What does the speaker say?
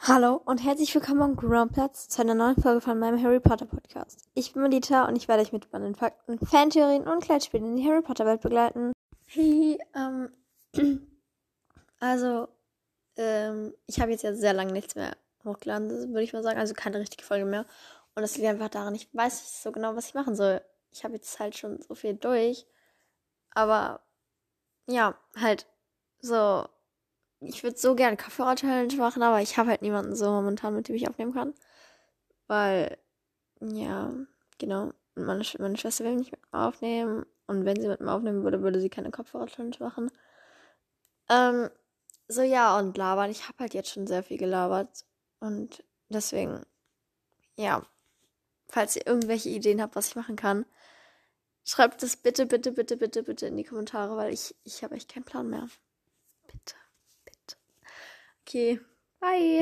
Hallo und herzlich willkommen am Groundplatz zu einer neuen Folge von meinem Harry Potter Podcast. Ich bin Melita und ich werde euch mit spannenden Fakten, Fantheorien und Kleidspielen in die Harry Potter Welt begleiten. Hey, ähm, also, ähm, ich habe jetzt ja sehr lange nichts mehr hochgeladen, würde ich mal sagen, also keine richtige Folge mehr. Und das liegt einfach daran, ich weiß nicht so genau, was ich machen soll. Ich habe jetzt halt schon so viel durch, aber ja, halt so ich würde so gerne Kopfhörer-Challenge machen, aber ich habe halt niemanden so momentan, mit dem ich aufnehmen kann. Weil, ja, genau. Meine, meine Schwester will mich mit mir aufnehmen. Und wenn sie mit mir aufnehmen würde, würde sie keine Kopfhörer-Challenge machen. Ähm, so ja, und labern. Ich habe halt jetzt schon sehr viel gelabert. Und deswegen, ja, falls ihr irgendwelche Ideen habt, was ich machen kann, schreibt es bitte, bitte, bitte, bitte, bitte in die Kommentare, weil ich, ich habe echt keinen Plan mehr. aqui. Aí.